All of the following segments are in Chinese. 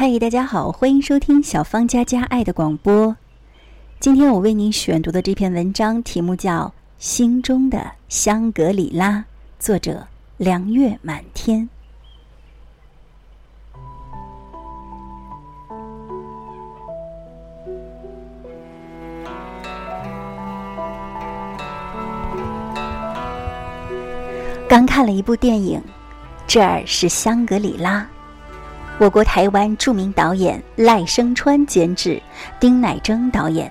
嗨，大家好，欢迎收听小芳家家爱的广播。今天我为您选读的这篇文章题目叫《心中的香格里拉》，作者凉月满天。刚看了一部电影，这儿是香格里拉。我国台湾著名导演赖声川监制，丁乃真导演，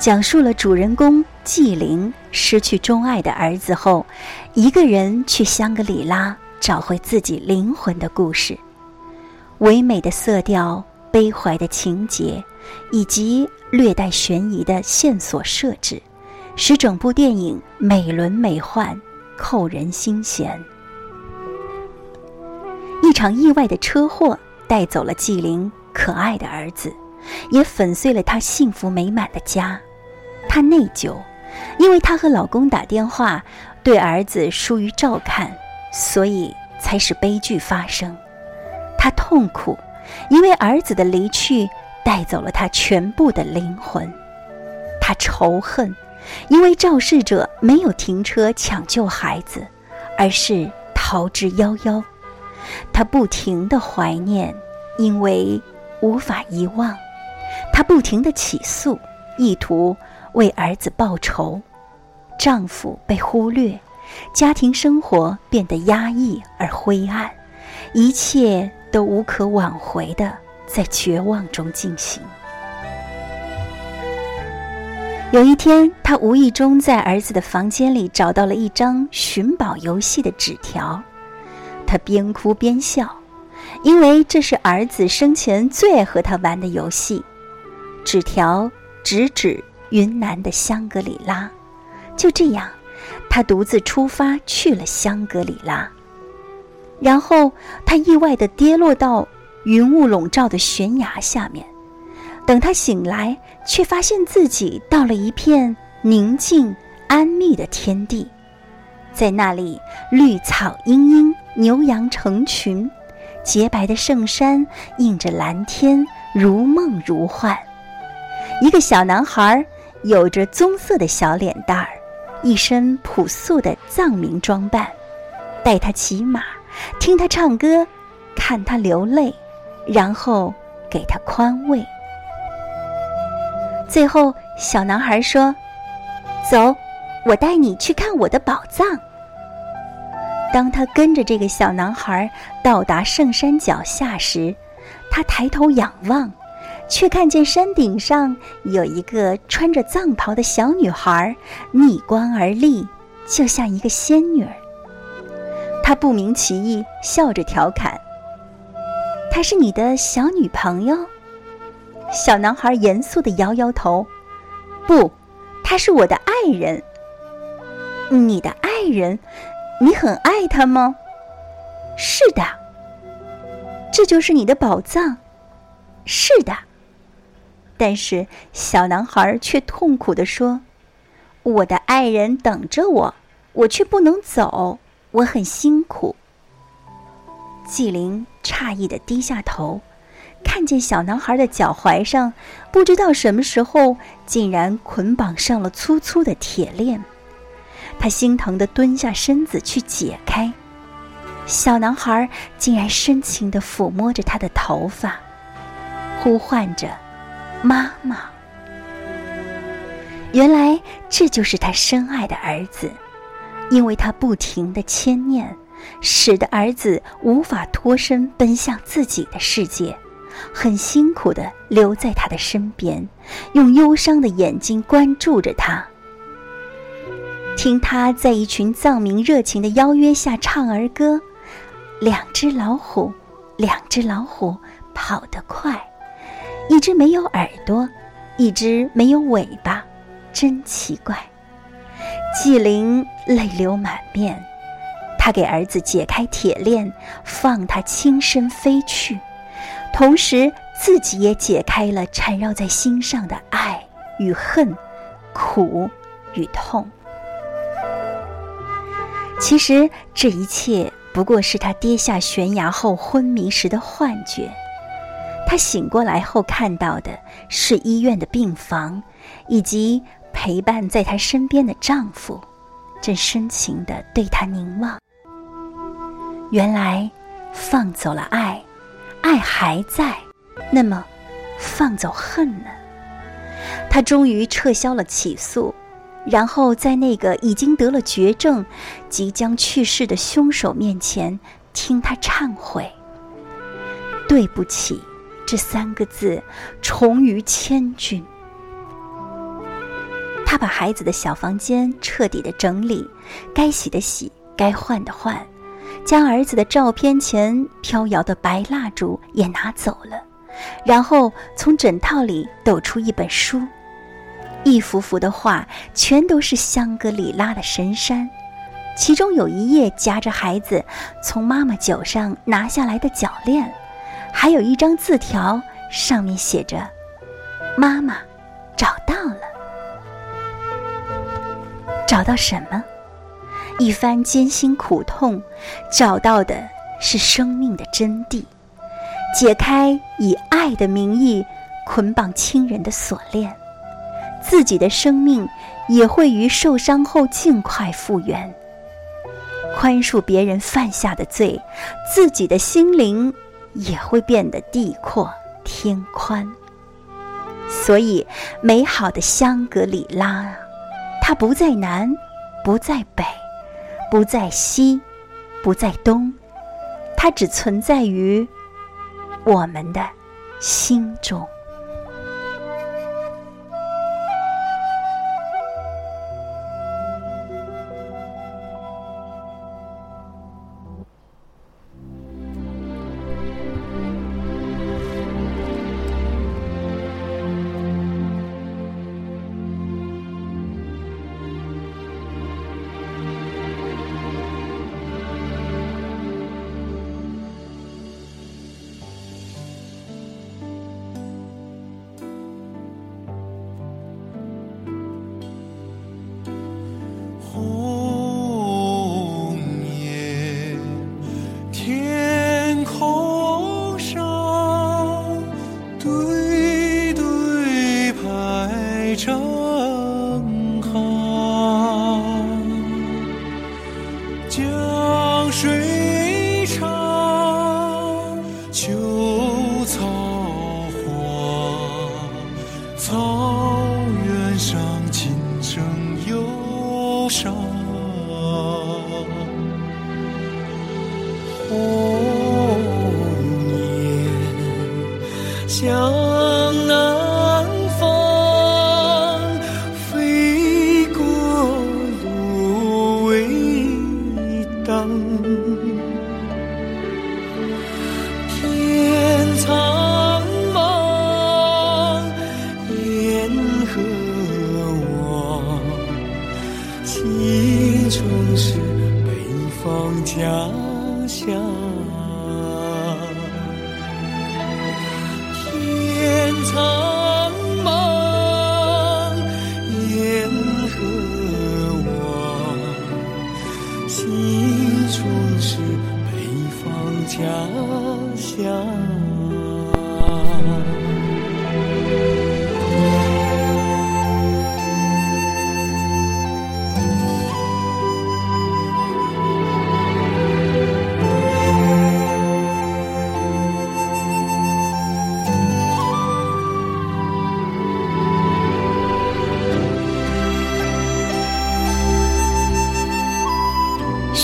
讲述了主人公纪灵失去钟爱的儿子后，一个人去香格里拉找回自己灵魂的故事。唯美的色调、悲怀的情节，以及略带悬疑的线索设置，使整部电影美轮美奂，扣人心弦。一场意外的车祸。带走了纪灵可爱的儿子，也粉碎了她幸福美满的家。她内疚，因为她和老公打电话，对儿子疏于照看，所以才使悲剧发生。她痛苦，因为儿子的离去带走了她全部的灵魂。她仇恨，因为肇事者没有停车抢救孩子，而是逃之夭夭。她不停的怀念，因为无法遗忘；她不停的起诉，意图为儿子报仇。丈夫被忽略，家庭生活变得压抑而灰暗，一切都无可挽回的在绝望中进行。有一天，她无意中在儿子的房间里找到了一张寻宝游戏的纸条。他边哭边笑，因为这是儿子生前最爱和他玩的游戏。纸条直指云南的香格里拉。就这样，他独自出发去了香格里拉。然后他意外地跌落到云雾笼罩的悬崖下面。等他醒来，却发现自己到了一片宁静安谧的天地。在那里，绿草茵茵，牛羊成群，洁白的圣山映着蓝天，如梦如幻。一个小男孩有着棕色的小脸蛋儿，一身朴素的藏民装扮，带他骑马，听他唱歌，看他流泪，然后给他宽慰。最后，小男孩说：“走，我带你去看我的宝藏。”当他跟着这个小男孩到达圣山脚下时，他抬头仰望，却看见山顶上有一个穿着藏袍的小女孩逆光而立，就像一个仙女儿。他不明其意，笑着调侃：“她是你的小女朋友？”小男孩严肃地摇摇头：“不，她是我的爱人。”你的爱人？你很爱他吗？是的。这就是你的宝藏。是的。但是小男孩却痛苦地说：“我的爱人等着我，我却不能走，我很辛苦。”纪灵诧异的低下头，看见小男孩的脚踝上，不知道什么时候竟然捆绑上了粗粗的铁链。他心疼地蹲下身子去解开，小男孩竟然深情地抚摸着他的头发，呼唤着“妈妈”。原来这就是他深爱的儿子，因为他不停的牵念，使得儿子无法脱身奔向自己的世界，很辛苦地留在他的身边，用忧伤的眼睛关注着他。听他在一群藏民热情的邀约下唱儿歌，两只老虎，两只老虎跑得快，一只没有耳朵，一只没有尾巴，真奇怪。纪灵泪流满面，他给儿子解开铁链，放他轻身飞去，同时自己也解开了缠绕在心上的爱与恨，苦与痛。其实这一切不过是他跌下悬崖后昏迷时的幻觉。她醒过来后看到的是医院的病房，以及陪伴在她身边的丈夫，正深情地对她凝望。原来，放走了爱，爱还在，那么，放走恨呢？她终于撤销了起诉。然后，在那个已经得了绝症、即将去世的凶手面前，听他忏悔。对不起，这三个字重于千钧。他把孩子的小房间彻底的整理，该洗的洗，该换的换，将儿子的照片前飘摇的白蜡烛也拿走了，然后从枕套里抖出一本书。一幅幅的画，全都是香格里拉的神山，其中有一页夹着孩子从妈妈脚上拿下来的脚链，还有一张字条，上面写着：“妈妈，找到了。找到什么？一番艰辛苦痛，找到的是生命的真谛，解开以爱的名义捆绑亲人的锁链。”自己的生命也会于受伤后尽快复原，宽恕别人犯下的罪，自己的心灵也会变得地阔天宽。所以，美好的香格里拉，它不在南，不在北，不在西，不在东，它只存在于我们的心中。方家乡。天苍茫雁何往心中是北方家乡。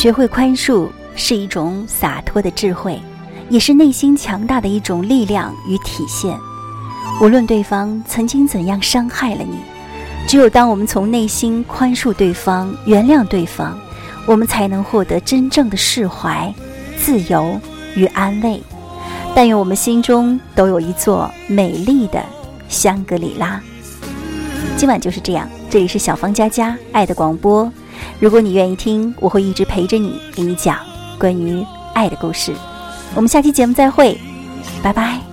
学会宽恕是一种洒脱的智慧，也是内心强大的一种力量与体现。无论对方曾经怎样伤害了你，只有当我们从内心宽恕对方、原谅对方，我们才能获得真正的释怀、自由与安慰。但愿我们心中都有一座美丽的香格里拉。今晚就是这样，这里是小芳佳佳爱的广播。如果你愿意听，我会一直陪着你，给你讲关于爱的故事。我们下期节目再会，拜拜。